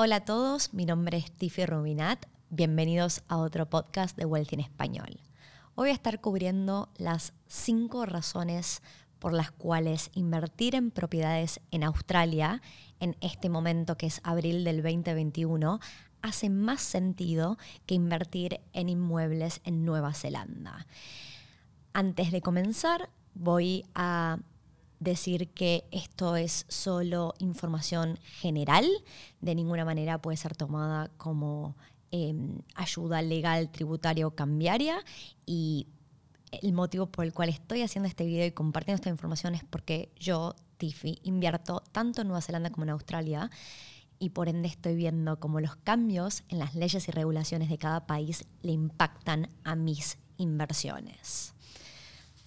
Hola a todos, mi nombre es Tiffy Rubinat. Bienvenidos a otro podcast de Wealth en Español. Hoy voy a estar cubriendo las cinco razones por las cuales invertir en propiedades en Australia en este momento que es abril del 2021 hace más sentido que invertir en inmuebles en Nueva Zelanda. Antes de comenzar, voy a decir que esto es solo información general, de ninguna manera puede ser tomada como em, ayuda legal, tributaria o cambiaria y el motivo por el cual estoy haciendo este video y compartiendo esta información es porque yo, Tiffy, invierto tanto en Nueva Zelanda como en Australia y por ende estoy viendo cómo los cambios en las leyes y regulaciones de cada país le impactan a mis inversiones.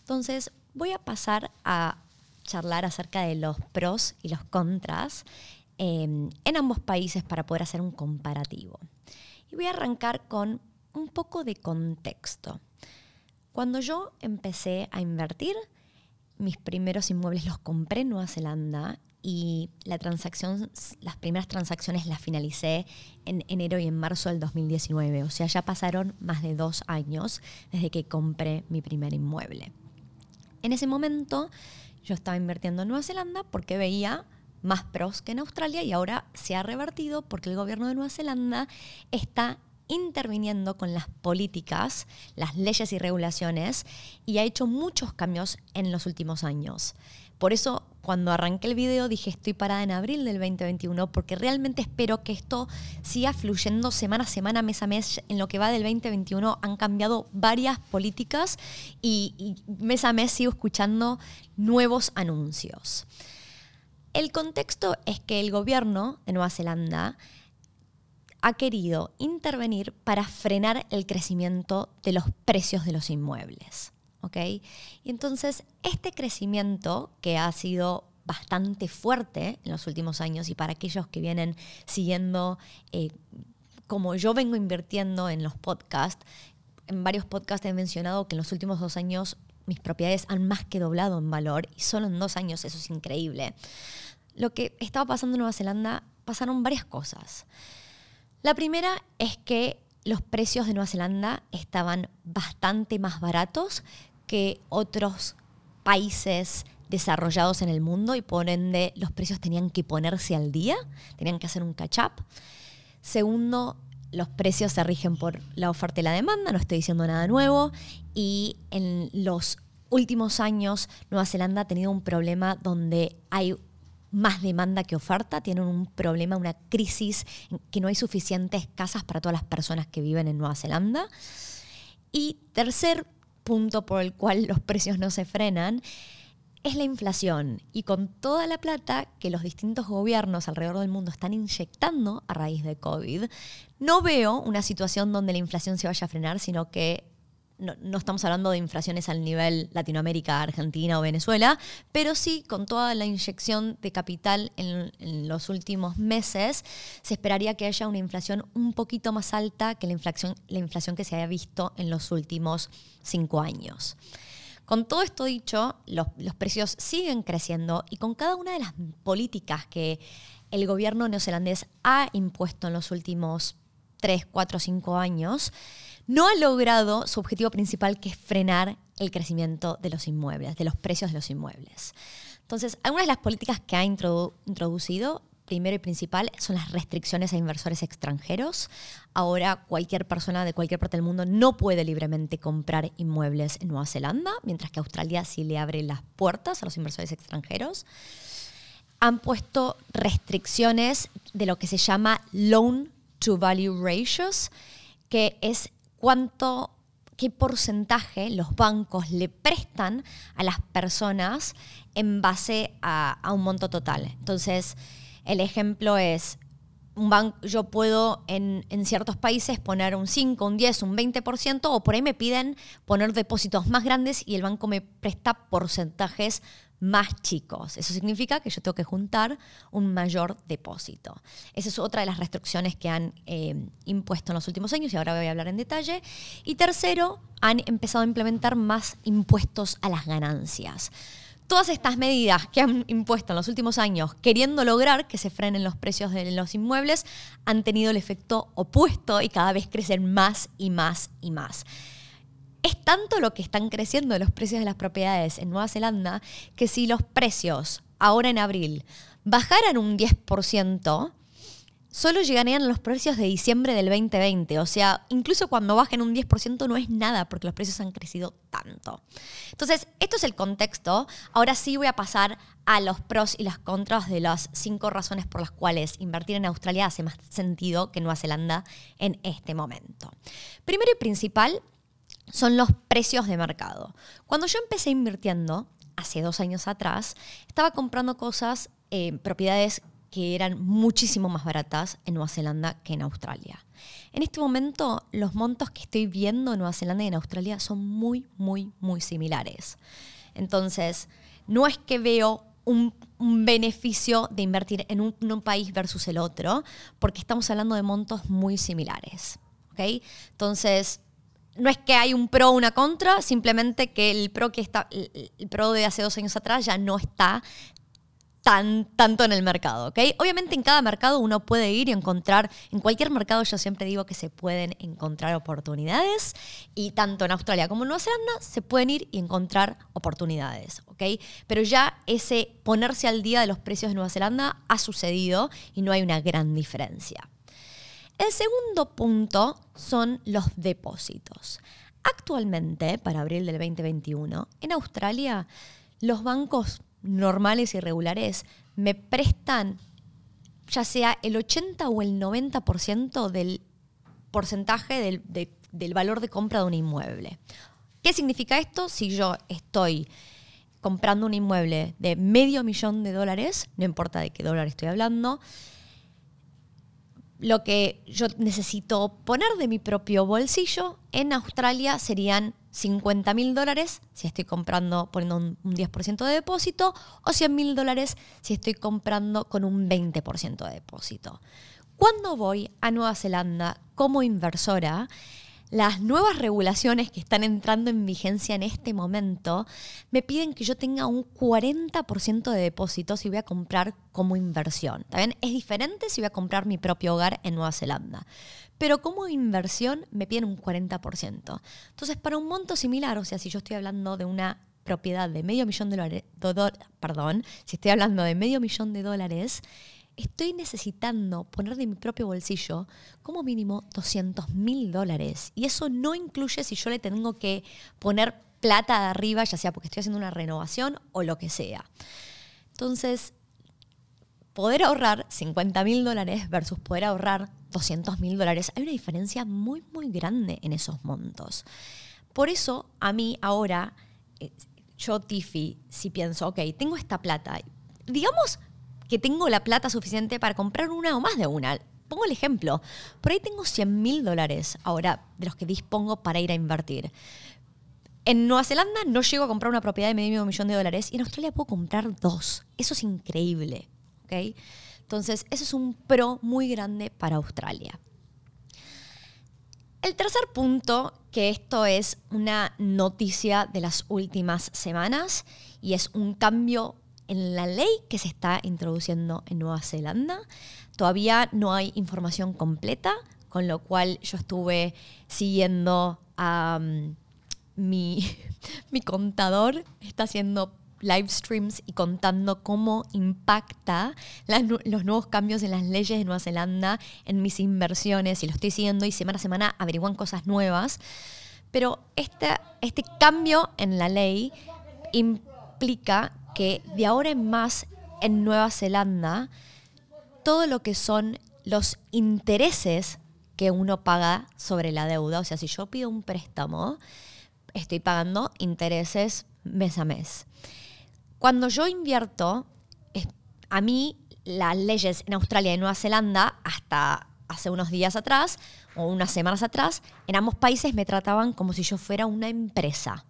Entonces, voy a pasar a charlar acerca de los pros y los contras em, en ambos países para poder hacer un comparativo. Y voy a arrancar con un poco de contexto. Cuando yo empecé a invertir, mis primeros inmuebles los compré en Nueva Zelanda y la transacción, las primeras transacciones las finalicé en enero y en marzo del 2019. O sea, ya pasaron más de dos años desde que compré mi primer inmueble. En ese momento yo estaba invirtiendo en Nueva Zelanda porque veía más pros que en Australia y ahora se ha revertido porque el gobierno de Nueva Zelanda está interviniendo con las políticas, las leyes y regulaciones y ha hecho muchos cambios en los últimos años. Por eso cuando arranqué el video dije estoy parada en abril del 2021 porque realmente espero que esto siga fluyendo semana a semana, mes a mes. En lo que va del 2021 han cambiado varias políticas y, y mes a mes sigo escuchando nuevos anuncios. El contexto es que el gobierno de Nueva Zelanda ha querido intervenir para frenar el crecimiento de los precios de los inmuebles. Y entonces, este crecimiento que ha sido bastante fuerte en los últimos años y para aquellos que vienen siguiendo, eh, como yo vengo invirtiendo en los podcasts, en varios podcasts he mencionado que en los últimos dos años mis propiedades han más que doblado en valor y solo en dos años eso es increíble. Lo que estaba pasando en Nueva Zelanda pasaron varias cosas. La primera es que los precios de Nueva Zelanda estaban bastante más baratos que otros países desarrollados en el mundo y por ende los precios tenían que ponerse al día, tenían que hacer un catch-up. Segundo, los precios se rigen por la oferta y la demanda, no estoy diciendo nada nuevo, y en los últimos años Nueva Zelanda ha tenido un problema donde hay más demanda que oferta, tienen un problema, una crisis, que no hay suficientes casas para todas las personas que viven en Nueva Zelanda. Y tercer punto por el cual los precios no se frenan es la inflación. Y con toda la plata que los distintos gobiernos alrededor del mundo están inyectando a raíz de COVID, no veo una situación donde la inflación se vaya a frenar, sino que no, estamos hablando de inflaciones al nivel Latinoamérica, Argentina o Venezuela, pero sí con toda la inyección de capital en, los últimos meses, se esperaría que haya una inflación un poquito más alta que la inflación, la inflación que se haya visto en los últimos cinco años. Con todo esto dicho, los, los precios siguen creciendo y con cada una de las políticas que el gobierno neozelandés ha impuesto en los últimos 3, 4, 5 años, no ha logrado su objetivo principal, que es frenar el crecimiento de los inmuebles, de los precios de los inmuebles. Entonces, algunas de las políticas que ha introducido, primero y principal, son las restricciones a inversores extranjeros. Ahora cualquier persona de cualquier parte del mundo no puede libremente comprar inmuebles en Nueva Zelanda, mientras que Australia sí le abre las puertas a los inversores extranjeros. Han puesto restricciones de lo que se llama loan to value ratios, que es cuánto, qué porcentaje los bancos le prestan a las personas en base a, un monto total. Entonces, el ejemplo es, un banco, yo puedo en, en, ciertos países poner un 5, un 10, un 20%, o por ahí me piden poner depósitos más grandes y el banco me presta porcentajes más chicos. Eso significa que yo tengo que juntar un mayor depósito. Esa es otra de las restricciones que han eh, impuesto en los últimos años y ahora voy a hablar en detalle. Y tercero, han empezado a implementar más impuestos a las ganancias. todas estas medidas que han impuesto en los últimos años, queriendo lograr que se frenen los precios de los inmuebles, han tenido el efecto opuesto y cada vez crecen más y más y más. Es tanto lo que están creciendo los precios de las propiedades en Nueva Zelanda que si los precios ahora en abril bajaran un 10%, solo llegarían los precios de diciembre del 2020. O sea, incluso cuando bajen un 10% no es nada porque los precios han crecido tanto. Entonces, esto es el contexto. Ahora sí voy a pasar a los pros y las contras de las cinco razones por las cuales invertir en Australia hace más sentido que Nueva Zelanda en este momento. Primero y principal son los precios de mercado. Cuando yo empecé invirtiendo, hace dos años atrás, estaba comprando cosas, eh, propiedades que eran muchísimo más baratas en Nueva Zelanda que en Australia. En este momento, los montos que estoy viendo en Nueva Zelanda y en Australia son muy, muy, muy similares. Entonces, no es que veo un, beneficio de invertir en un, país versus el otro, porque estamos hablando de montos muy similares. ¿okay? Entonces, no es que hay un pro o una contra, simplemente que el pro que está, el pro de hace dos años atrás ya no está tan, tanto en el mercado, ¿ok? Obviamente en cada mercado uno puede ir y encontrar, en cualquier mercado yo siempre digo que se pueden encontrar oportunidades y tanto en Australia como en Nueva Zelanda se pueden ir y encontrar oportunidades, ¿ok? Pero ya ese ponerse al día de los precios de Nueva Zelanda ha sucedido y no hay una gran diferencia. El segundo punto son los depósitos. Actualmente, para abril del 2021, en Australia, los bancos normales y regulares me prestan ya sea el 80 o el 90% del porcentaje del, del, valor de compra de un inmueble. ¿Qué significa esto? Si yo estoy comprando un inmueble de medio millón de dólares, no importa de qué dólar estoy hablando, lo que yo necesito poner de mi propio bolsillo en Australia serían 50 mil dólares si estoy comprando poniendo un, 10% de depósito o 100 mil dólares si estoy comprando con un 20% de depósito. Cuando voy a Nueva Zelanda como inversora, las nuevas regulaciones que están entrando en vigencia en este momento me piden que yo tenga un 40% de depósito si voy a comprar como inversión. También es diferente si voy a comprar mi propio hogar en Nueva Zelanda. Pero como inversión me piden un 40%. Entonces, para un monto similar, o sea, si yo estoy hablando de una propiedad de medio millón de dólares, perdón, si estoy hablando de medio millón de dólares, estoy necesitando poner de mi propio bolsillo como mínimo 200 mil dólares. Y eso no incluye si yo le tengo que poner plata de arriba, ya sea porque estoy haciendo una renovación o lo que sea. Entonces, poder ahorrar 50 mil dólares versus poder ahorrar 200 mil dólares, hay una diferencia muy, muy grande en esos montos. Por eso, a mí ahora, eh, yo, Tiffy, si pienso, ok, tengo esta plata, digamos que tengo la plata suficiente para comprar una o más de una. Pongo el ejemplo. Por ahí tengo 100 mil dólares ahora de los que dispongo para ir a invertir. En Nueva Zelanda no llego a comprar una propiedad de medio millón de dólares y en Australia puedo comprar dos. Eso es increíble. ¿okay? Entonces, eso es un pro muy grande para Australia. El tercer punto, que esto es una noticia de las últimas semanas y es un cambio en la ley que se está introduciendo en Nueva Zelanda. Todavía no hay información completa, con lo cual yo estuve siguiendo a mm, mi, mi contador, está haciendo live streams y contando cómo impacta los nuevos cambios en las leyes de Nueva Zelanda en mis inversiones y lo estoy siguiendo y semana a semana averiguan cosas nuevas. Pero este, este cambio en la ley implica que de ahora en más en Nueva Zelanda, todo lo que son los intereses que uno paga sobre la deuda, o sea, si yo pido un préstamo, estoy pagando intereses mes a mes. Cuando yo invierto, a mí las leyes en Australia y Nueva Zelanda, hasta hace unos días atrás o unas semanas atrás, en ambos países me trataban como si yo fuera una empresa.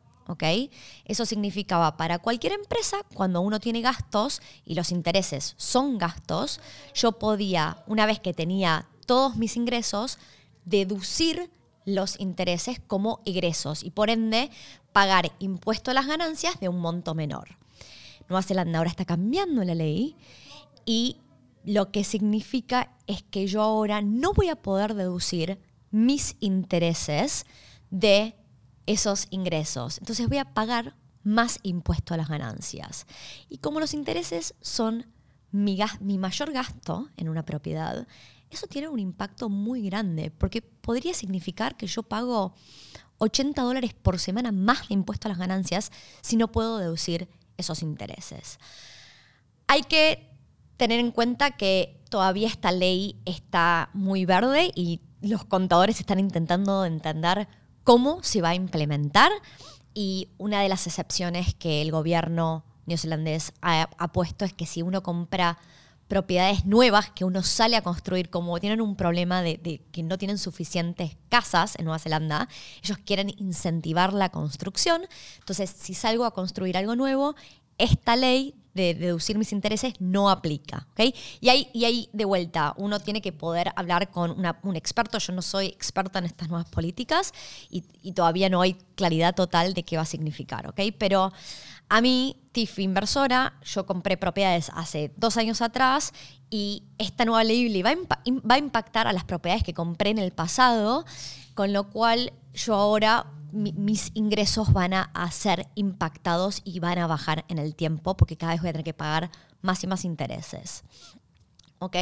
Eso significaba para cualquier empresa, cuando uno tiene gastos y los intereses son gastos, yo podía, una vez que tenía todos mis ingresos, deducir los intereses como ingresos y por ende pagar impuesto a las ganancias de un monto menor. Nueva Zelanda ahora está cambiando la ley y lo que significa es que yo ahora no voy a poder deducir mis intereses de esos ingresos. Entonces voy a pagar más impuesto a las ganancias. Y como los intereses son mi, mi mayor gasto en una propiedad, eso tiene un impacto muy grande, porque podría significar que yo pago 80 dólares por semana más de impuesto a las ganancias si no puedo deducir esos intereses. Hay que tener en cuenta que todavía esta ley está muy verde y los contadores están intentando entender cómo se va a implementar y una de las excepciones que el gobierno neozelandés ha, puesto es que si uno compra propiedades nuevas que uno sale a construir, como tienen un problema de, que no tienen suficientes casas en Nueva Zelanda, ellos quieren incentivar la construcción. Entonces, si salgo a construir algo nuevo, esta ley de deducir mis intereses no aplica. ¿okay? Y, ahí, y ahí, de vuelta, uno tiene que poder hablar con un experto. Yo no soy experta en estas nuevas políticas y, todavía no hay claridad total de qué va a significar. ¿okay? Pero a mí, TIF inversora, yo compré propiedades hace dos años atrás y esta nueva ley va va a impactar a las propiedades que compré en el pasado, con lo cual yo ahora mis ingresos van a, ser impactados y van a bajar en el tiempo porque cada vez voy a tener que pagar más y más intereses. ¿Ok?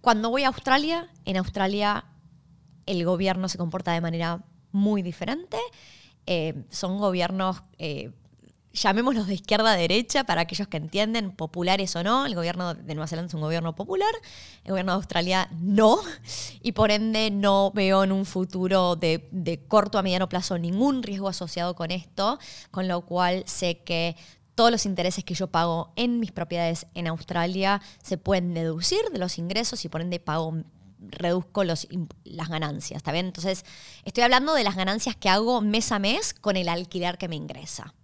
Cuando voy a Australia, en Australia el gobierno se comporta de manera muy diferente. Eh, son gobiernos eh, llamémoslos de izquierda a derecha para aquellos que entienden, populares o no. El gobierno de Nueva Zelanda es un gobierno popular, el gobierno de Australia no, y por ende no veo en un futuro de, de corto a mediano plazo ningún riesgo asociado con esto, con lo cual sé que todos los intereses que yo pago en mis propiedades en Australia se pueden deducir de los ingresos y por ende pago reduzco los, las ganancias, ¿está bien? Entonces, estoy hablando de las ganancias que hago mes a mes con el alquiler que me ingresa.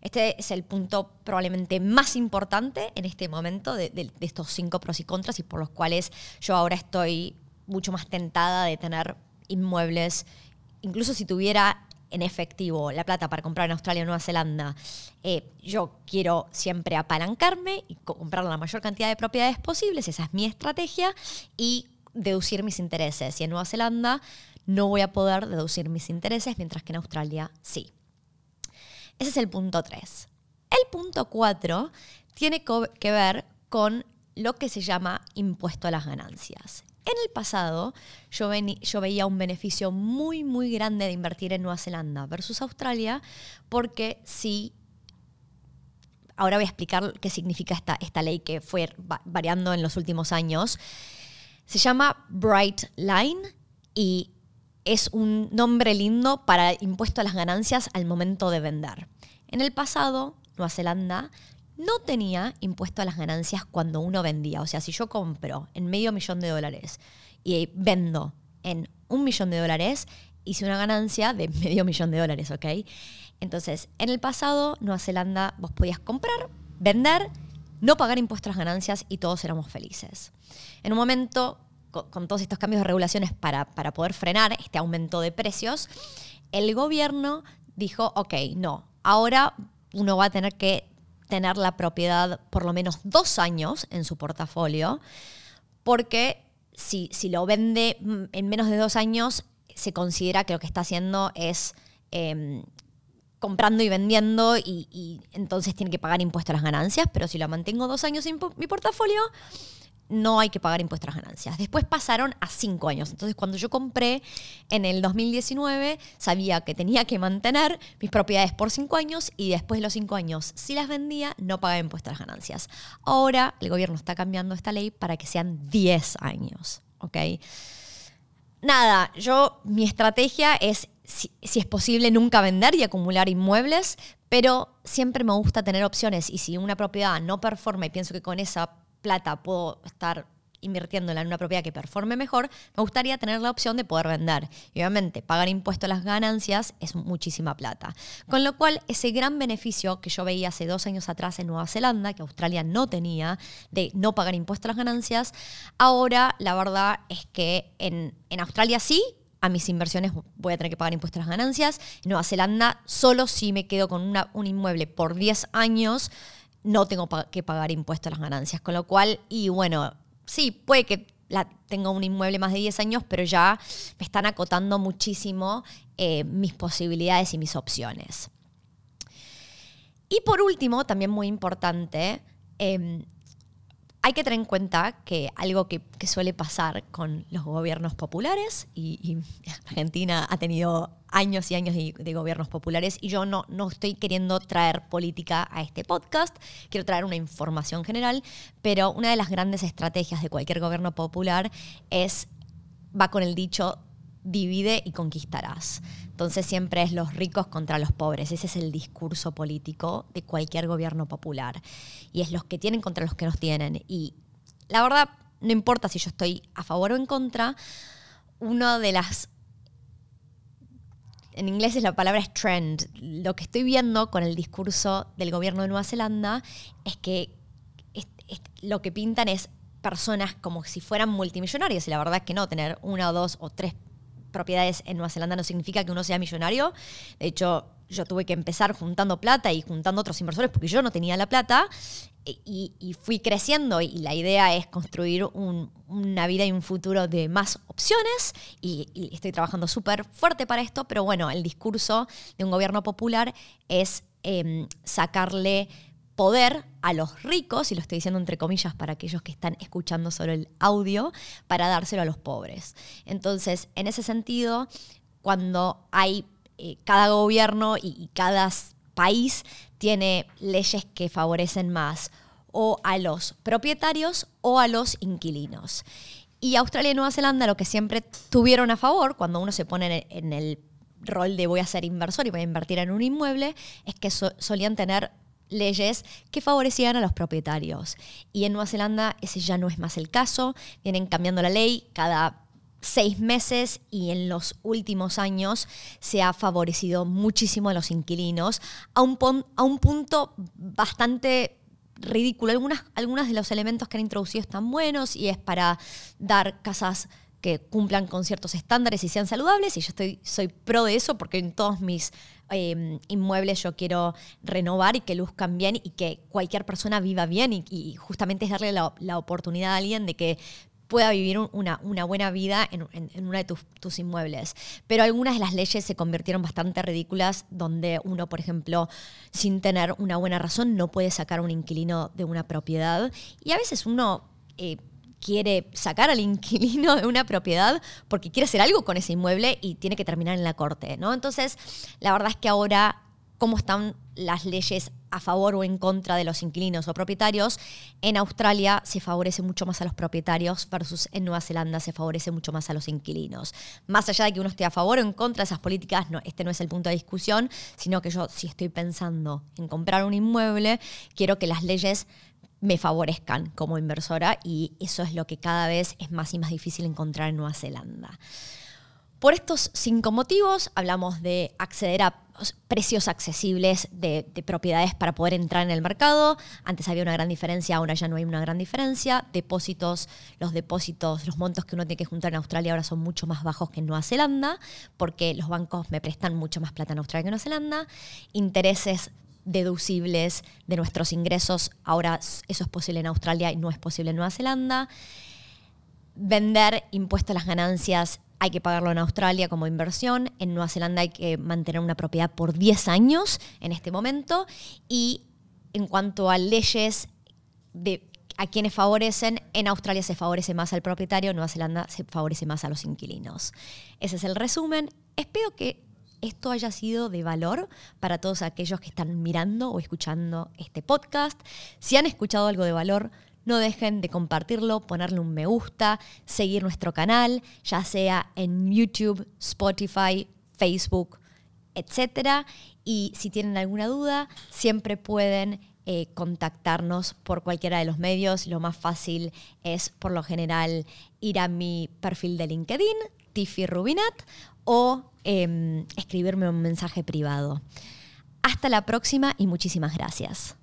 Este es el punto probablemente más importante en este momento de, estos cinco pros y contras y por los cuales yo ahora estoy mucho más tentada de tener inmuebles, incluso si tuviera en efectivo la plata para comprar en Australia o Nueva Zelanda, eh, yo quiero siempre apalancarme y comprar la mayor cantidad de propiedades posibles, esa es mi estrategia, y deducir mis intereses. Y en Nueva Zelanda no voy a poder deducir mis intereses, mientras que en Australia sí. Ese es el punto 3. El punto 4 tiene que ver con lo que se llama impuesto a las ganancias. En el pasado yo, yo, veía un beneficio muy, muy grande de invertir en Nueva Zelanda versus Australia, porque si... Ahora voy a explicar qué significa esta, esta ley que fue variando en los últimos años. Se llama Bright Line y es un nombre lindo para impuesto a las ganancias al momento de vender. En el pasado, Nueva Zelanda no tenía impuesto a las ganancias cuando uno vendía. O sea, si yo compro en medio millón de dólares y vendo en un millón de dólares, hice una ganancia de medio millón de dólares, ¿ok? Entonces, en el pasado, Nueva Zelanda, vos podías comprar, vender, no pagar impuestos a las ganancias y todos éramos felices. En un momento con, todos estos cambios de regulaciones para, para poder frenar este aumento de precios, el gobierno dijo, ok, no, ahora uno va a tener que tener la propiedad por lo menos dos años en su portafolio, porque si, si lo vende en menos de dos años, se considera que lo que está haciendo es em, comprando y vendiendo y, y, entonces tiene que pagar impuestos a las ganancias, pero si lo mantengo dos años en mi portafolio, no hay que pagar impuestos a las ganancias. Después pasaron a cinco años. Entonces, cuando yo compré en el 2019, sabía que tenía que mantener mis propiedades por cinco años y después de los cinco años, si las vendía, no pagaba impuestos a las ganancias. Ahora, el gobierno está cambiando esta ley para que sean 10 años. ¿Ok? Nada, yo, mi estrategia es, si, si es posible, nunca vender y acumular inmuebles, pero siempre me gusta tener opciones y si una propiedad no performa y pienso que con esa plata puedo estar invirtiéndola en una propiedad que performe mejor, me gustaría tener la opción de poder vender. Y obviamente, pagar impuesto a las ganancias es muchísima plata. Con lo cual, ese gran beneficio que yo veía hace dos años atrás en Nueva Zelanda, que Australia no tenía, de no pagar impuesto a las ganancias, ahora la verdad es que en, en Australia sí, a mis inversiones voy a tener que pagar impuestos a las ganancias. En Nueva Zelanda, solo si me quedo con un inmueble por 10 años, no tengo que pagar impuestos a las ganancias. Con lo cual, y bueno, sí, puede que la, tenga un inmueble más de 10 años, pero ya me están acotando muchísimo eh, mis posibilidades y mis opciones. Y por último, también muy importante, em, hay que tener en cuenta que algo que, suele pasar con los gobiernos populares, y, Argentina ha tenido años y años de, gobiernos populares, y yo no, no estoy queriendo traer política a este podcast, quiero traer una información general, pero una de las grandes estrategias de cualquier gobierno popular es, va con el dicho, divide y conquistarás. Entonces siempre es los ricos contra los pobres. Ese es el discurso político de cualquier gobierno popular. Y es los que tienen contra los que nos tienen. Y la verdad, no importa si yo estoy a favor o en contra, una de las... En inglés es la palabra es trend. Lo que estoy viendo con el discurso del gobierno de Nueva Zelanda es que lo que pintan es personas como si fueran multimillonarios y la verdad es que no, tener una dos o tres propiedades en Nueva Zelanda no significa que uno sea millonario. De hecho, yo tuve que empezar juntando plata y juntando otros inversores porque yo no tenía la plata y, fui creciendo y la idea es construir una vida y un futuro de más opciones y, estoy trabajando súper fuerte para esto, pero bueno, el discurso de un gobierno popular es em, sacarle poder a los ricos, y lo estoy diciendo entre comillas para aquellos que están escuchando solo el audio, para dárselo a los pobres. Entonces, en ese sentido, cuando hay eh, cada gobierno y, cada país tiene leyes que favorecen más o a los propietarios o a los inquilinos. Y Australia y Nueva Zelanda lo que siempre tuvieron a favor cuando uno se pone en el rol de voy a ser inversor y voy a invertir en un inmueble, es que solían tener leyes que favorecían a los propietarios. Y en Nueva Zelanda ese ya no es más el caso. Vienen cambiando la ley cada seis meses y en los últimos años se ha favorecido muchísimo a los inquilinos a un, a un punto bastante ridículo. Algunas, algunos de los elementos que han introducido están buenos y es para dar casas que cumplan con ciertos estándares y sean saludables y yo estoy, soy pro de eso porque en todos mis Em, inmuebles yo quiero renovar y que luzcan bien y que cualquier persona viva bien y, justamente es darle la, oportunidad a alguien de que pueda vivir una, buena vida en, en, uno de tus, tus, inmuebles. Pero algunas de las leyes se convirtieron bastante ridículas, donde uno, por ejemplo, sin tener una buena razón, no puede sacar a un inquilino de una propiedad. Y a veces uno... Eh, quiere sacar al inquilino de una propiedad porque quiere hacer algo con ese inmueble y tiene que terminar en la corte, ¿no? Entonces, la verdad es que ahora cómo están las leyes a favor o en contra de los inquilinos o propietarios. En Australia se favorece mucho más a los propietarios versus en Nueva Zelanda se favorece mucho más a los inquilinos. Más allá de que uno esté a favor o en contra de esas políticas, no, este no es el punto de discusión, sino que yo si estoy pensando en comprar un inmueble, quiero que las leyes me favorezcan como inversora y eso es lo que cada vez es más y más difícil encontrar en Nueva Zelanda. Por estos cinco motivos hablamos de acceder a precios accesibles de, propiedades para poder entrar en el mercado. Antes había una gran diferencia, ahora ya no hay una gran diferencia. Depósitos, los depósitos, los montos que uno tiene que juntar en Australia ahora son mucho más bajos que en Nueva Zelanda, porque los bancos me prestan mucho más plata en Australia que en Nueva Zelanda. Intereses deducibles de nuestros ingresos. Ahora eso es posible en Australia y no es posible en Nueva Zelanda. Vender impuesto a las ganancias hay que pagarlo en Australia como inversión. En Nueva Zelanda hay que mantener una propiedad por 10 años en este momento. Y en cuanto a leyes de a quienes favorecen, en Australia se favorece más al propietario, en Nueva Zelanda se favorece más a los inquilinos. Ese es el resumen. Espero que esto haya sido de valor para todos aquellos que están mirando o escuchando este podcast. Si han escuchado algo de valor, no dejen de compartirlo, ponerle un me gusta, seguir nuestro canal, ya sea en YouTube, Spotify, Facebook, etc. Y si tienen alguna duda, siempre pueden eh, contactarnos por cualquiera de los medios. Lo más fácil es, por lo general, ir a mi perfil de LinkedIn, Tiffy Rubinat, o Em, escribirme un mensaje privado. Hasta la próxima y muchísimas gracias.